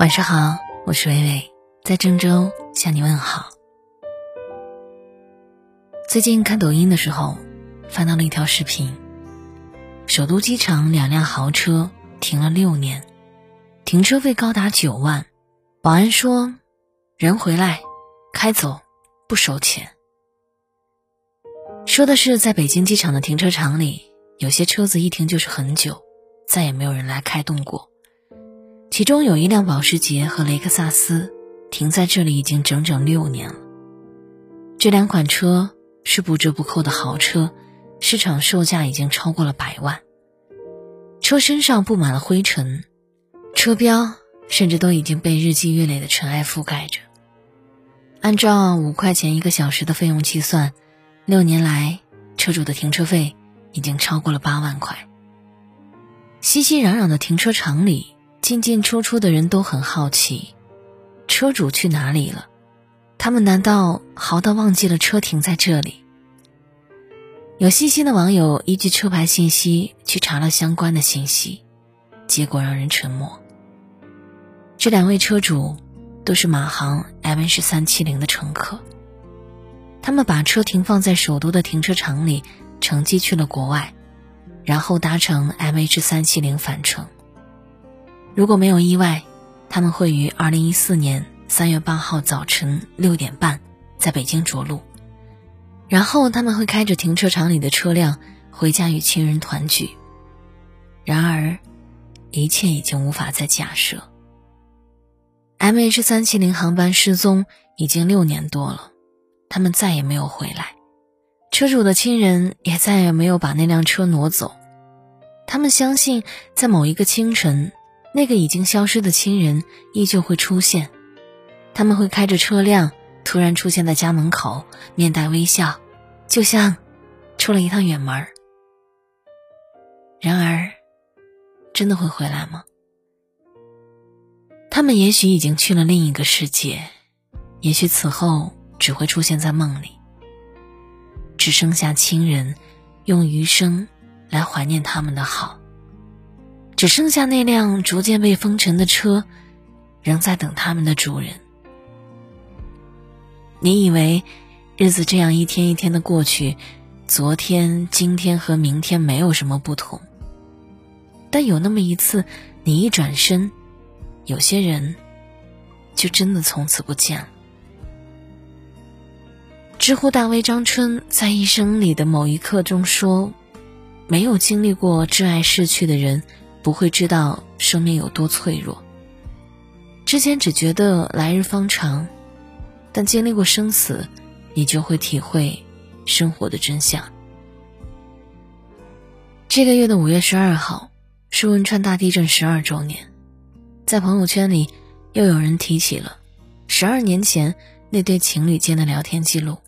晚上好，我是微微，在郑州向你问好。最近看抖音的时候，翻到了一条视频：首都机场两辆豪车停了六年，停车费高达九万，保安说：“人回来，开走，不收钱。”说的是在北京机场的停车场里，有些车子一停就是很久，再也没有人来开动过。其中有一辆保时捷和雷克萨斯停在这里已经整整六年了。这两款车是不折不扣的豪车，市场售价已经超过了百万。车身上布满了灰尘，车标甚至都已经被日积月累的尘埃覆盖着。按照五块钱一个小时的费用计算，六年来车主的停车费已经超过了八万块。熙熙攘攘的停车场里。进进出出的人都很好奇，车主去哪里了？他们难道豪到忘记了车停在这里？有细心的网友依据车牌信息去查了相关的信息，结果让人沉默。这两位车主都是马航 MH 三七零的乘客，他们把车停放在首都的停车场里，乘机去了国外，然后搭乘 MH 三七零返程。如果没有意外，他们会于二零一四年三月八号早晨六点半在北京着陆，然后他们会开着停车场里的车辆回家与亲人团聚。然而，一切已经无法再假设。MH 三七零航班失踪已经六年多了，他们再也没有回来，车主的亲人也再也没有把那辆车挪走。他们相信，在某一个清晨。那个已经消失的亲人依旧会出现，他们会开着车辆突然出现在家门口，面带微笑，就像出了一趟远门。然而，真的会回来吗？他们也许已经去了另一个世界，也许此后只会出现在梦里，只剩下亲人用余生来怀念他们的好。只剩下那辆逐渐被封尘的车，仍在等他们的主人。你以为日子这样一天一天的过去，昨天、今天和明天没有什么不同。但有那么一次，你一转身，有些人就真的从此不见了。知乎大 V 张春在一生里的某一刻中说：“没有经历过挚爱逝去的人。”不会知道生命有多脆弱。之前只觉得来日方长，但经历过生死，你就会体会生活的真相。这个月的五月十二号是汶川大地震十二周年，在朋友圈里又有人提起了十二年前那对情侣间的聊天记录。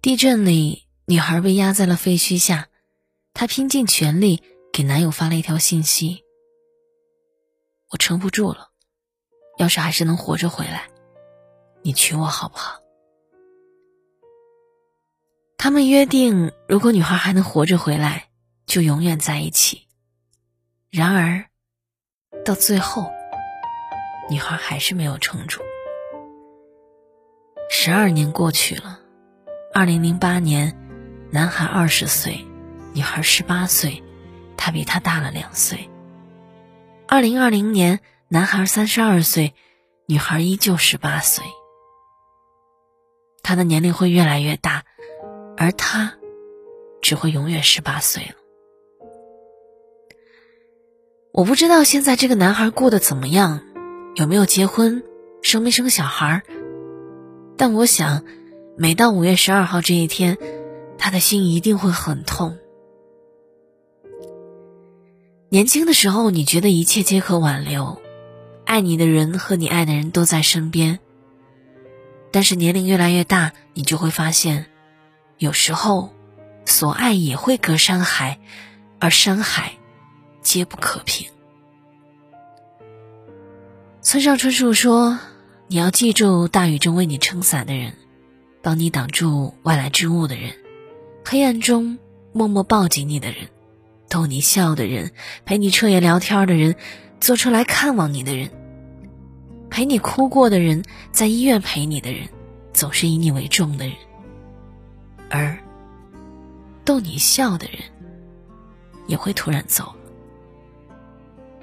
地震里，女孩被压在了废墟下，她拼尽全力。给男友发了一条信息：“我撑不住了，要是还是能活着回来，你娶我好不好？”他们约定，如果女孩还能活着回来，就永远在一起。然而，到最后，女孩还是没有撑住。十二年过去了，二零零八年，男孩二十岁，女孩十八岁。他比他大了两岁。二零二零年，男孩三十二岁，女孩依旧十八岁。他的年龄会越来越大，而他只会永远十八岁了。我不知道现在这个男孩过得怎么样，有没有结婚，生没生小孩但我想，每到五月十二号这一天，他的心一定会很痛。年轻的时候，你觉得一切皆可挽留，爱你的人和你爱的人都在身边。但是年龄越来越大，你就会发现，有时候，所爱也会隔山海，而山海，皆不可平。村上春树说：“你要记住大雨中为你撑伞的人，帮你挡住外来之物的人，黑暗中默默抱紧你的人。”逗你笑的人，陪你彻夜聊天的人，坐车来看望你的人，陪你哭过的人，在医院陪你的人，总是以你为重的人；而逗你笑的人，也会突然走了。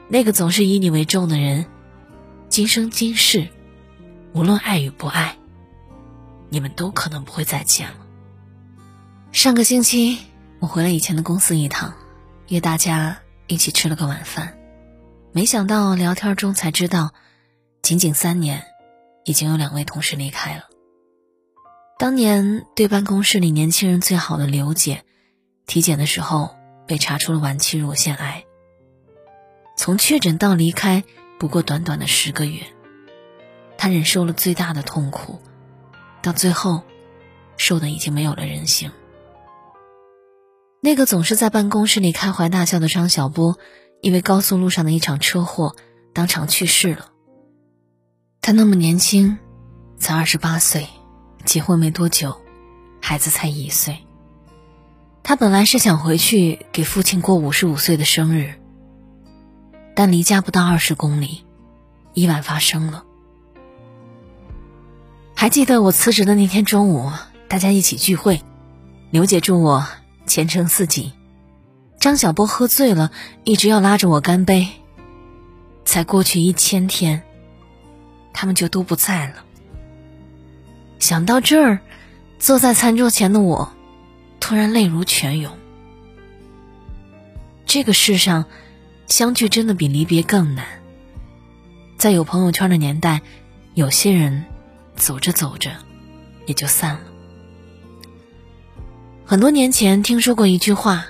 那个总是以你为重的人，今生今世，无论爱与不爱，你们都可能不会再见了。上个星期，我回了以前的公司一趟，约大家一起吃了个晚饭。没想到聊天中才知道，仅仅三年，已经有两位同事离开了。当年对办公室里年轻人最好的刘姐，体检的时候被查出了晚期乳腺癌。从确诊到离开，不过短短的十个月，她忍受了最大的痛苦，到最后，瘦的已经没有了人形。那个总是在办公室里开怀大笑的张小波，因为高速路上的一场车祸，当场去世了。他那么年轻，才二十八岁，结婚没多久，孩子才一岁。他本来是想回去给父亲过五十五岁的生日，但离家不到二十公里，意外发生了。还记得我辞职的那天中午，大家一起聚会，刘姐祝我。前程似锦，张小波喝醉了，一直要拉着我干杯。才过去一千天，他们就都不在了。想到这儿，坐在餐桌前的我，突然泪如泉涌。这个世上，相聚真的比离别更难。在有朋友圈的年代，有些人走着走着，也就散了。很多年前听说过一句话：“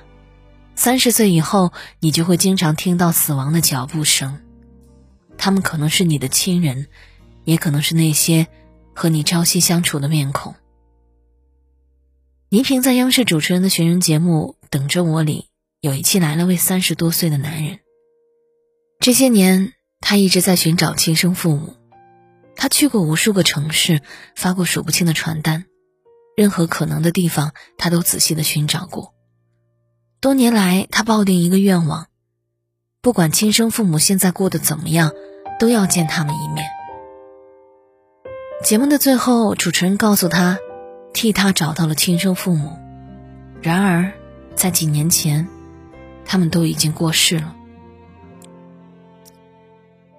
三十岁以后，你就会经常听到死亡的脚步声。他们可能是你的亲人，也可能是那些和你朝夕相处的面孔。”倪萍在央视主持人的寻人节目《等着我》里，有一期来了位三十多岁的男人。这些年，他一直在寻找亲生父母，他去过无数个城市，发过数不清的传单。任何可能的地方，他都仔细的寻找过。多年来，他抱定一个愿望：不管亲生父母现在过得怎么样，都要见他们一面。节目的最后，主持人告诉他，替他找到了亲生父母。然而，在几年前，他们都已经过世了。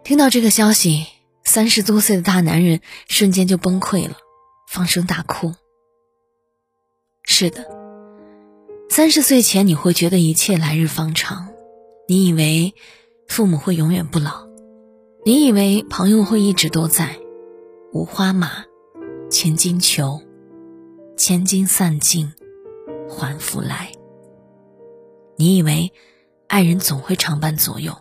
听到这个消息，三十多岁的大男人瞬间就崩溃了，放声大哭。是的，三十岁前你会觉得一切来日方长，你以为父母会永远不老，你以为朋友会一直都在，五花马，千金裘，千金散尽，还复来。你以为爱人总会常伴左右，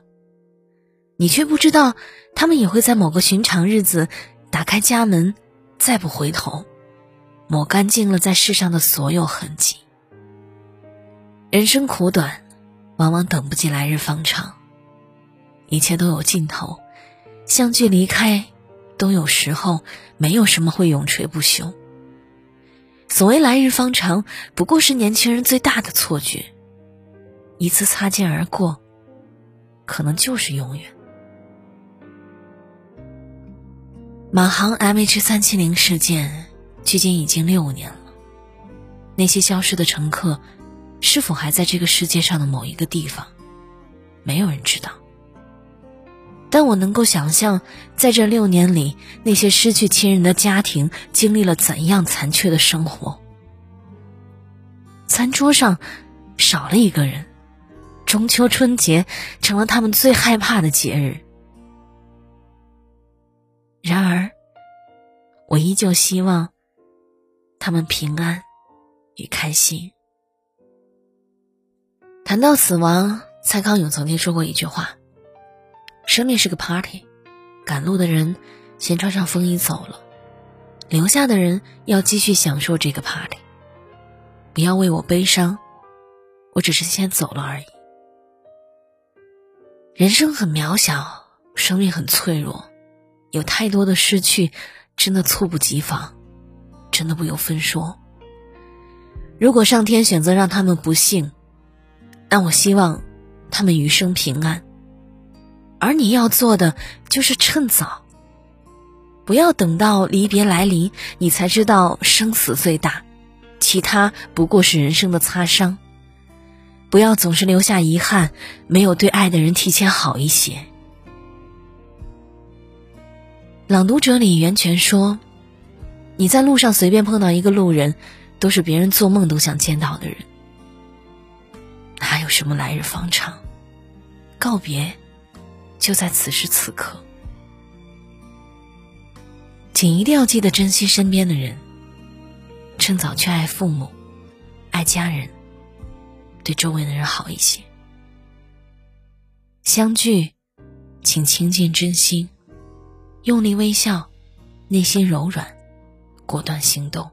你却不知道他们也会在某个寻常日子打开家门，再不回头。抹干净了在世上的所有痕迹。人生苦短，往往等不及来日方长。一切都有尽头，相聚离开都有时候，没有什么会永垂不朽。所谓来日方长，不过是年轻人最大的错觉。一次擦肩而过，可能就是永远。马航 MH 三七零事件。距今已经六年了，那些消失的乘客，是否还在这个世界上的某一个地方？没有人知道。但我能够想象，在这六年里，那些失去亲人的家庭经历了怎样残缺的生活。餐桌上少了一个人，中秋春节成了他们最害怕的节日。然而，我依旧希望。他们平安与开心。谈到死亡，蔡康永曾经说过一句话：“生命是个 party，赶路的人先穿上风衣走了，留下的人要继续享受这个 party。不要为我悲伤，我只是先走了而已。人生很渺小，生命很脆弱，有太多的失去，真的猝不及防。”真的不由分说。如果上天选择让他们不幸，那我希望他们余生平安。而你要做的就是趁早不要等到离别来临，你才知道生死最大，其他不过是人生的擦伤。不要总是留下遗憾，没有对爱的人提前好一些。朗读者里袁泉说：“你在路上随便碰到一个路人，都是别人做梦都想见到的人。哪有什么来日方长？告别，就在此时此刻。请一定要记得珍惜身边的人，趁早去爱父母，爱家人。”对周围的人好一些。相聚，请倾尽真心，用力微笑，内心柔软，果断行动。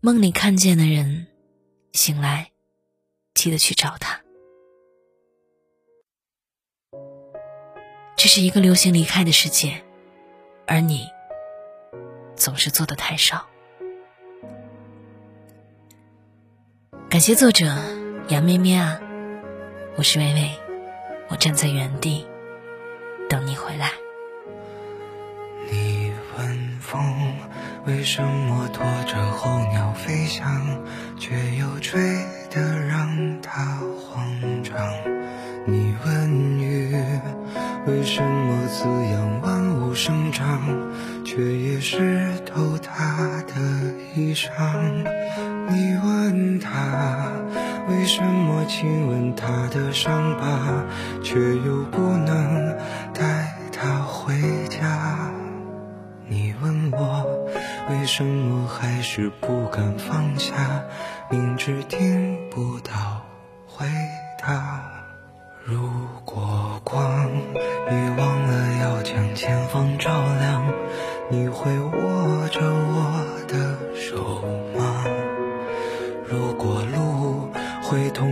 梦里看见的人，醒来记得去找他。这是一个流行离开的世界，而你总是做的太少。感谢作者杨咩咩啊，我是微微，我站在原地等你回来。风为什么拖着候鸟飞翔，却又吹得让它慌张？你问雨为什么滋养万物生长，却也湿透它的衣裳？你问他为什么亲吻他的伤疤，却又不能带什么还是不敢放下，明知听不到回答。如果光已忘了要将前方照亮，你会握着我的手吗？如果路会通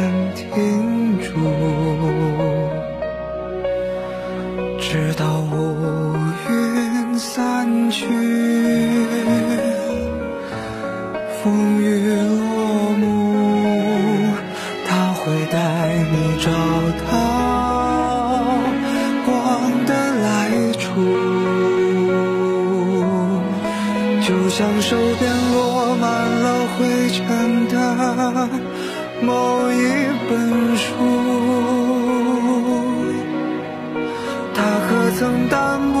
去风雨落幕，他会带你找到光的来处，就像手边落满了灰尘的某一本书，他可曾淡泊？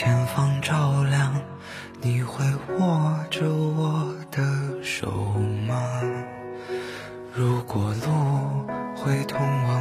前方照亮你会握着我的手吗？如果路会通往